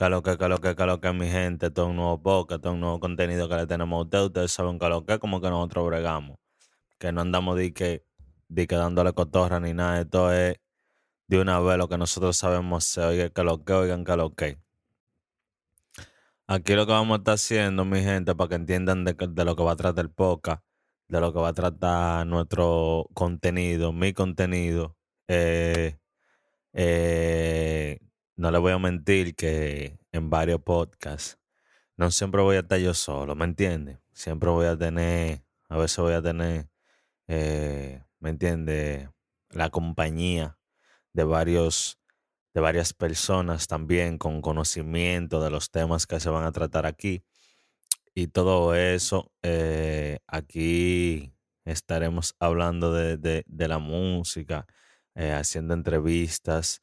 Que lo que, mi gente, todo un nuevo podcast, todo un nuevo contenido que le tenemos a ustedes. Ustedes saben que, como que nosotros bregamos. Que no andamos de que, de que dándole cotorra ni nada. Esto es de una vez lo que nosotros sabemos se oiga que lo que, oigan que lo que. Aquí lo que vamos a estar haciendo, mi gente, para que entiendan de, de lo que va a tratar el podcast, de lo que va a tratar nuestro contenido, mi contenido. Eh, eh, no le voy a mentir que en varios podcasts no siempre voy a estar yo solo, ¿me entiendes? Siempre voy a tener, a veces voy a tener, eh, ¿me entiendes? La compañía de varios, de varias personas también con conocimiento de los temas que se van a tratar aquí. Y todo eso, eh, aquí estaremos hablando de, de- la música, eh, haciendo entrevistas,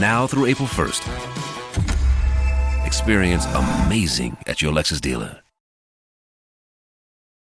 now through April 1st. Experience amazing at your Lexus dealer.